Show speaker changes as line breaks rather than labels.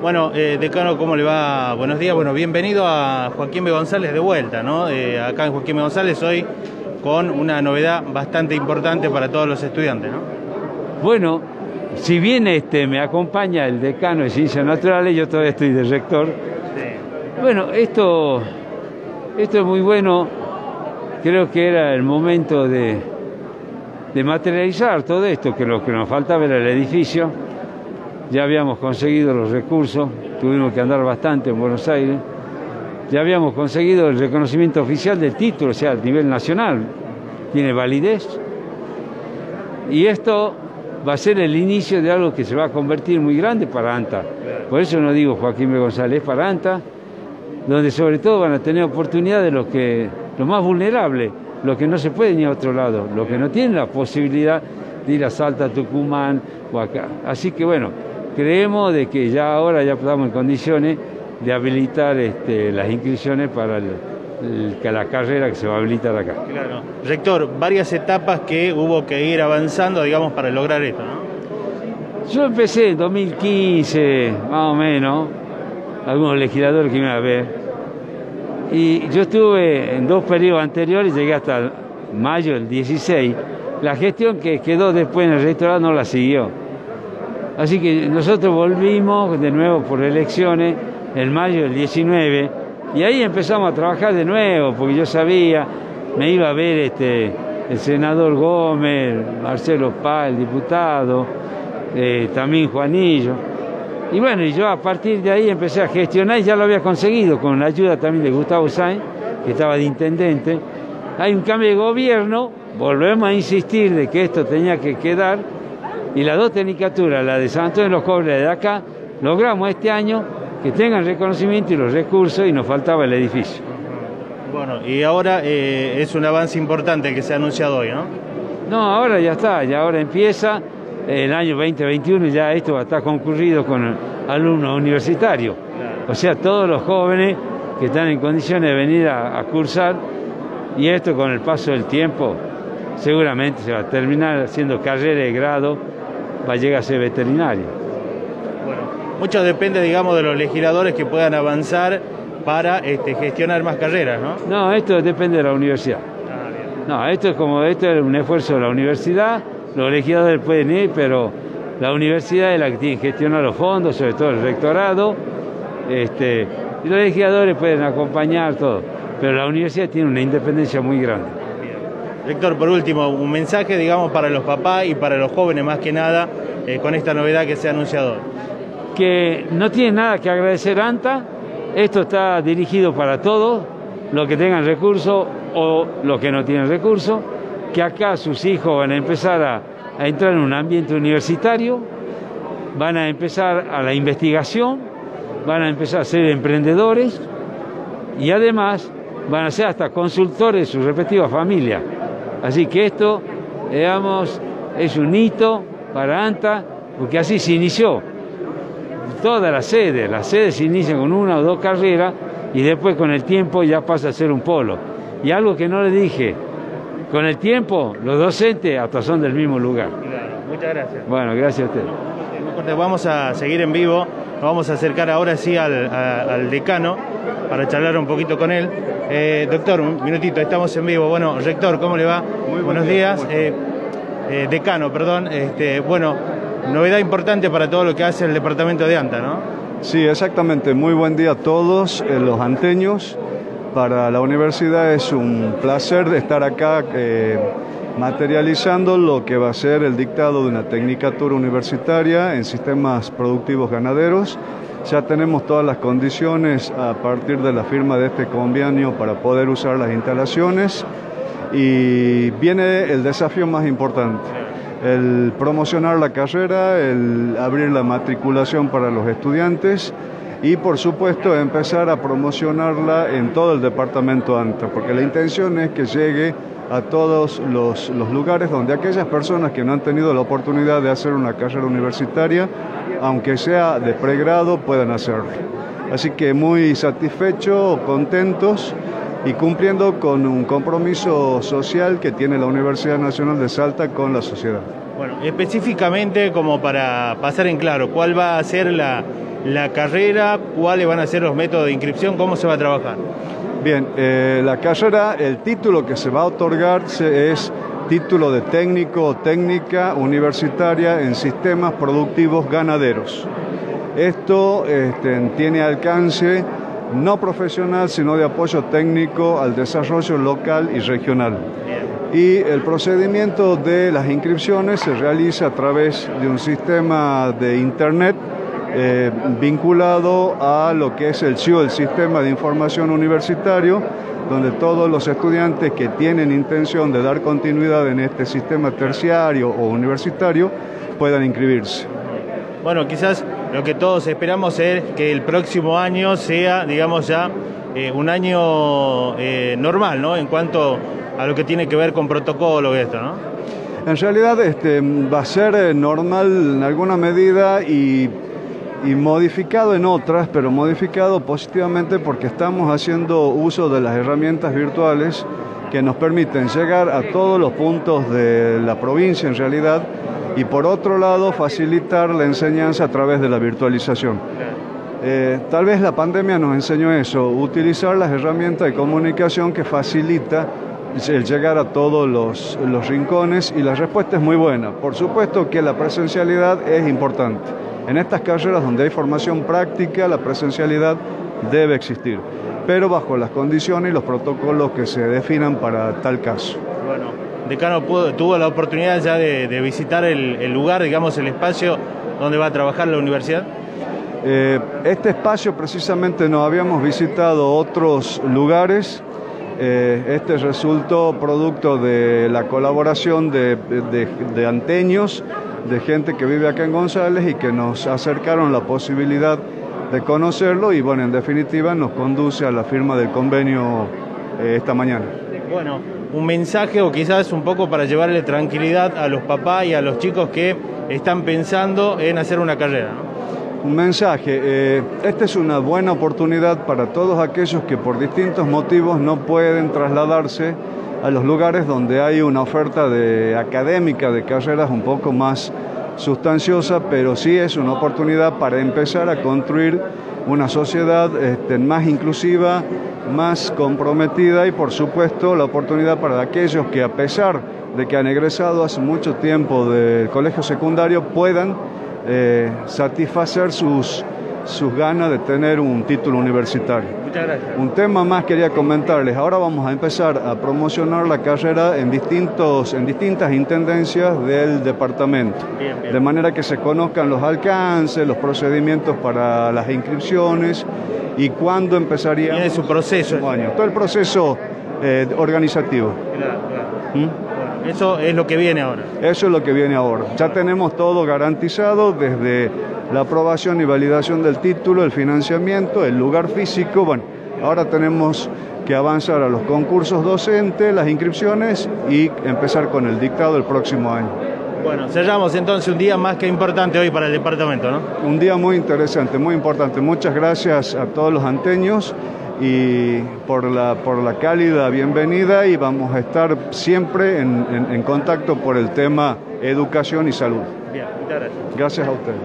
Bueno, eh, decano, ¿cómo le va? Buenos días. Bueno, bienvenido a Joaquín B. González de vuelta, ¿no? Eh, acá en Joaquín B. González hoy con una novedad bastante importante para todos los estudiantes, ¿no?
Bueno, si bien este, me acompaña el decano de Ciencias Naturales, yo todavía estoy de rector. Bueno, esto, esto es muy bueno. Creo que era el momento de, de materializar todo esto, que lo que nos faltaba era el edificio. Ya habíamos conseguido los recursos, tuvimos que andar bastante en Buenos Aires. Ya habíamos conseguido el reconocimiento oficial del título, o sea, a nivel nacional, tiene validez. Y esto va a ser el inicio de algo que se va a convertir muy grande para ANTA. Por eso no digo Joaquín B. González, para ANTA, donde sobre todo van a tener oportunidad de los que, los más vulnerables, los que no se pueden ir a otro lado, los que no tienen la posibilidad de ir a Salta, Tucumán o. Así que bueno, creemos de que ya ahora ya estamos en condiciones de habilitar este, las inscripciones para la carrera que se va a habilitar acá.
Claro. Rector, varias etapas que hubo que ir avanzando, digamos, para lograr esto, ¿no?
Yo empecé en 2015, más o menos, algunos legisladores que me iban a ver, y yo estuve en dos periodos anteriores, llegué hasta mayo del 16, la gestión que quedó después en el rectorado no la siguió. Así que nosotros volvimos de nuevo por elecciones en mayo del 19 y ahí empezamos a trabajar de nuevo porque yo sabía, me iba a ver este, el senador Gómez, Marcelo Paz, el diputado, eh, también Juanillo. Y bueno, y yo a partir de ahí empecé a gestionar y ya lo había conseguido con la ayuda también de Gustavo Sainz, que estaba de intendente. Hay un cambio de gobierno, volvemos a insistir de que esto tenía que quedar y las dos tecnicaturas, la de San Antonio de los Cobres de acá, logramos este año que tengan reconocimiento y los recursos y nos faltaba el edificio.
Bueno, y ahora eh, es un avance importante que se ha anunciado hoy, ¿no?
No, ahora ya está, ya ahora empieza el año 2021 ya esto va a estar concurrido con alumnos universitarios. O sea, todos los jóvenes que están en condiciones de venir a, a cursar y esto con el paso del tiempo seguramente se va a terminar haciendo carrera de grado, va a llegar a ser veterinario.
Bueno, mucho depende, digamos, de los legisladores que puedan avanzar para este, gestionar más carreras, ¿no?
No, esto depende de la universidad.
Ah, bien.
No, esto es como esto es un esfuerzo de la universidad, los legisladores pueden ir, pero la universidad es la que tiene que gestionar los fondos, sobre todo el rectorado, este, y los legisladores pueden acompañar todo, pero la universidad tiene una independencia muy grande.
Rector, por último, un mensaje, digamos, para los papás y para los jóvenes más que nada, eh, con esta novedad que se ha anunciado.
Que no tiene nada que agradecer ANTA, esto está dirigido para todos, los que tengan recursos o los que no tienen recursos, que acá sus hijos van a empezar a, a entrar en un ambiente universitario, van a empezar a la investigación, van a empezar a ser emprendedores y además van a ser hasta consultores de sus respectivas familias. Así que esto, digamos, es un hito para ANTA, porque así se inició. Todas las sedes, las sedes se inician con una o dos carreras y después con el tiempo ya pasa a ser un polo. Y algo que no le dije, con el tiempo los docentes hasta son del mismo lugar.
Muchas gracias.
Bueno, gracias a usted.
Vamos a seguir en vivo, vamos a acercar ahora sí al, a- al decano para charlar un poquito con él. Eh, doctor, un minutito, estamos en vivo. Bueno, rector, ¿cómo le va? Buenos días. Eh, eh, decano, perdón. Este, bueno, novedad importante para todo lo que hace el departamento de ANTA, ¿no?
Sí, exactamente. Muy buen día a todos eh, los anteños. Para la universidad es un placer de estar acá eh, materializando lo que va a ser el dictado de una tecnicatura universitaria en sistemas productivos ganaderos. Ya tenemos todas las condiciones a partir de la firma de este convenio para poder usar las instalaciones y viene el desafío más importante el promocionar la carrera, el abrir la matriculación para los estudiantes y por supuesto empezar a promocionarla en todo el departamento ANTA, porque la intención es que llegue a todos los, los lugares donde aquellas personas que no han tenido la oportunidad de hacer una carrera universitaria, aunque sea de pregrado, puedan hacerlo. Así que muy satisfechos, contentos y cumpliendo con un compromiso social que tiene la Universidad Nacional de Salta con la sociedad.
Bueno, específicamente como para pasar en claro, ¿cuál va a ser la, la carrera? ¿Cuáles van a ser los métodos de inscripción? ¿Cómo se va a trabajar?
Bien, eh, la carrera, el título que se va a otorgar es título de técnico o técnica universitaria en sistemas productivos ganaderos. Esto este, tiene alcance no profesional, sino de apoyo técnico al desarrollo local y regional. Y el procedimiento de las inscripciones se realiza a través de un sistema de Internet eh, vinculado a lo que es el CIO, el Sistema de Información Universitario, donde todos los estudiantes que tienen intención de dar continuidad en este sistema terciario o universitario puedan inscribirse.
Bueno, quizás lo que todos esperamos es que el próximo año sea, digamos ya, eh, un año eh, normal, ¿no? En cuanto a lo que tiene que ver con protocolo y esto, ¿no?
En realidad este, va a ser eh, normal en alguna medida y y modificado en otras, pero modificado positivamente porque estamos haciendo uso de las herramientas virtuales que nos permiten llegar a todos los puntos de la provincia en realidad y por otro lado facilitar la enseñanza a través de la virtualización. Eh, tal vez la pandemia nos enseñó eso, utilizar las herramientas de comunicación que facilita el llegar a todos los, los rincones y la respuesta es muy buena. Por supuesto que la presencialidad es importante. En estas carreras donde hay formación práctica, la presencialidad debe existir, pero bajo las condiciones y los protocolos que se definan para tal caso.
Bueno, decano, ¿tuvo la oportunidad ya de, visitar el, lugar, digamos, el espacio donde va a trabajar la universidad?
Eh, este espacio precisamente no habíamos visitado otros lugares. Eh, este resultó producto de la colaboración de, de anteños de gente que vive acá en González y que nos acercaron la posibilidad de conocerlo y bueno, en definitiva nos conduce a la firma del convenio eh, esta mañana.
Bueno, un mensaje o quizás un poco para llevarle tranquilidad a los papás y a los chicos que están pensando en hacer una carrera.
Un mensaje, eh, esta es una buena oportunidad para todos aquellos que por distintos motivos no pueden trasladarse a los lugares donde hay una oferta de académica de carreras un poco más sustanciosa, pero sí es una oportunidad para empezar a construir una sociedad este, más inclusiva, más comprometida y por supuesto la oportunidad para aquellos que a pesar de que han egresado hace mucho tiempo del colegio secundario puedan eh, satisfacer sus sus ganas de tener un título universitario.
Muchas gracias.
Un tema más quería comentarles. Ahora vamos a empezar a promocionar la carrera en, distintos, en distintas intendencias del departamento. De manera que se conozcan los alcances, los procedimientos para las inscripciones y cuándo empezaría.
Tiene su proceso.
Año. Todo el proceso eh, organizativo.
Claro, ¿Mm? eso es lo que viene ahora.
Eso es lo que viene ahora. Ya tenemos todo garantizado desde la aprobación y validación del título, el financiamiento, el lugar físico. Bueno, ahora tenemos que avanzar a los concursos docentes, las inscripciones y empezar con el dictado el próximo año.
Bueno, cerramos entonces un día más que importante hoy para el departamento, ¿no?
Un día muy interesante, muy importante. Muchas gracias a todos los anteños y por la, por la cálida bienvenida y vamos a estar siempre en, en contacto por el tema educación y salud.
Bien, muchas gracias.
Gracias a ustedes.